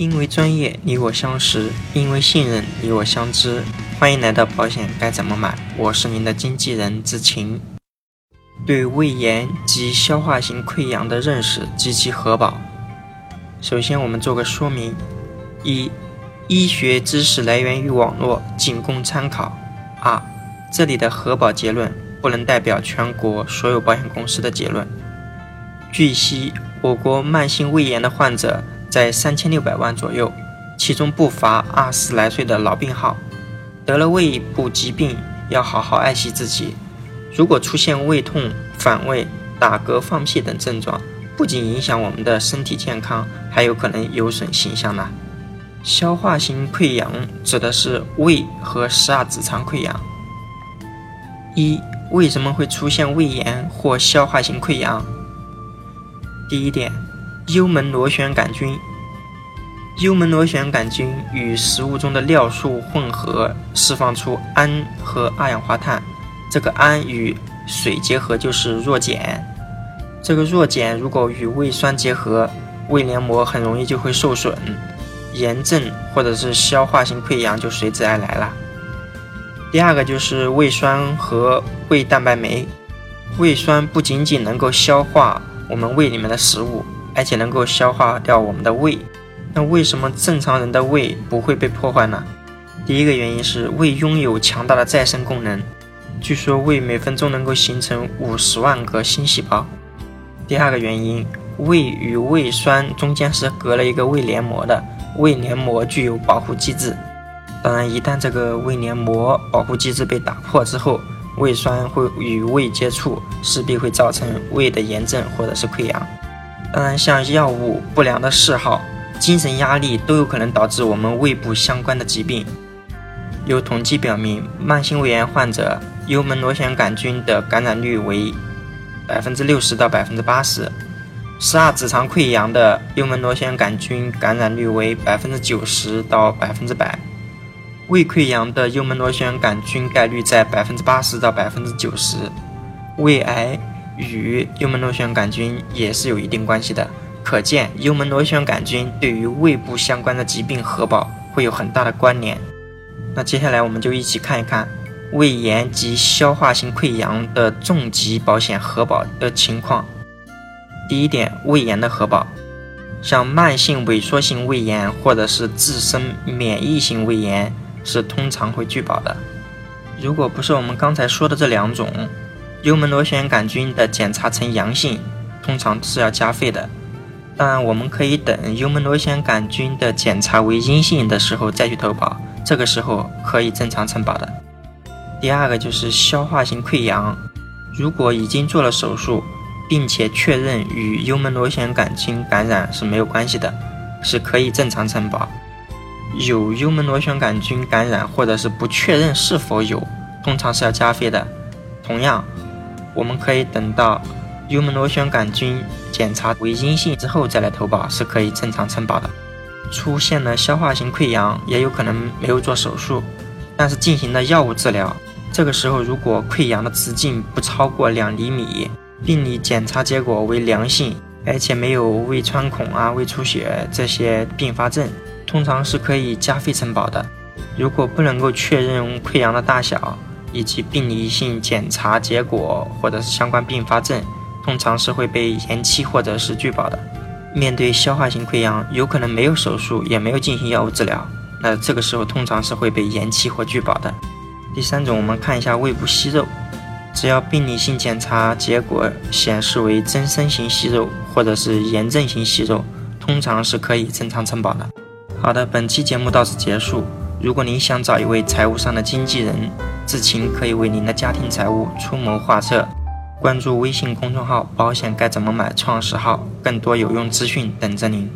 因为专业，你我相识；因为信任，你我相知。欢迎来到保险该怎么买？我是您的经纪人知晴。对胃炎及消化性溃疡的认识及其核保。首先，我们做个说明：一、医学知识来源于网络，仅供参考。二、这里的核保结论不能代表全国所有保险公司的结论。据悉，我国慢性胃炎的患者在三千六百万左右，其中不乏二十来岁的老病号。得了胃部疾病，要好好爱惜自己。如果出现胃痛、反胃、打嗝、放屁等症状，不仅影响我们的身体健康，还有可能有损形象呢。消化性溃疡指的是胃和十二指肠溃疡。一、为什么会出现胃炎或消化性溃疡？第一点，幽门螺旋杆菌。幽门螺旋杆菌与食物中的尿素混合，释放出氨和二氧化碳。这个氨与水结合就是弱碱。这个弱碱如果与胃酸结合，胃黏膜很容易就会受损，炎症或者是消化性溃疡就随之而来了。第二个就是胃酸和胃蛋白酶。胃酸不仅仅能够消化。我们胃里面的食物，而且能够消化掉我们的胃。那为什么正常人的胃不会被破坏呢？第一个原因是胃拥有强大的再生功能，据说胃每分钟能够形成五十万个新细胞。第二个原因，胃与胃酸中间是隔了一个胃黏膜的，胃黏膜具有保护机制。当然，一旦这个胃黏膜保护机制被打破之后，胃酸会与胃接触，势必会造成胃的炎症或者是溃疡。当然，像药物、不良的嗜好、精神压力都有可能导致我们胃部相关的疾病。有统计表明，慢性胃炎患者幽门螺旋杆菌的感染率为百分之六十到百分之八十，十二指肠溃疡的幽门螺旋杆菌感染率为百分之九十到百分之百。胃溃疡的幽门螺旋杆菌概率在百分之八十到百分之九十，胃癌与幽门螺旋杆菌也是有一定关系的。可见，幽门螺旋杆菌对于胃部相关的疾病核保会有很大的关联。那接下来我们就一起看一看胃炎及消化性溃疡的重疾保险核保的情况。第一点，胃炎的核保，像慢性萎缩性胃炎或者是自身免疫性胃炎。是通常会拒保的。如果不是我们刚才说的这两种，幽门螺旋杆菌的检查呈阳性，通常是要加费的。当然，我们可以等幽门螺旋杆菌的检查为阴性的时候再去投保，这个时候可以正常承保的。第二个就是消化性溃疡，如果已经做了手术，并且确认与幽门螺旋杆菌感染是没有关系的，是可以正常承保。有幽门螺旋杆菌感染，或者是不确认是否有，通常是要加费的。同样，我们可以等到幽门螺旋杆菌检查为阴性之后再来投保，是可以正常承保的。出现了消化性溃疡，也有可能没有做手术，但是进行了药物治疗。这个时候，如果溃疡的直径不超过两厘米，病理检查结果为良性，而且没有胃穿孔啊、胃出血这些并发症。通常是可以加费承保的。如果不能够确认溃疡的大小以及病理性检查结果或者是相关并发症，通常是会被延期或者是拒保的。面对消化性溃疡，有可能没有手术，也没有进行药物治疗，那这个时候通常是会被延期或拒保的。第三种，我们看一下胃部息肉，只要病理性检查结果显示为增生型息肉或者是炎症型息肉，通常是可以正常承保的。好的，本期节目到此结束。如果您想找一位财务上的经纪人，志勤可以为您的家庭财务出谋划策。关注微信公众号“保险该怎么买”创始号，更多有用资讯等着您。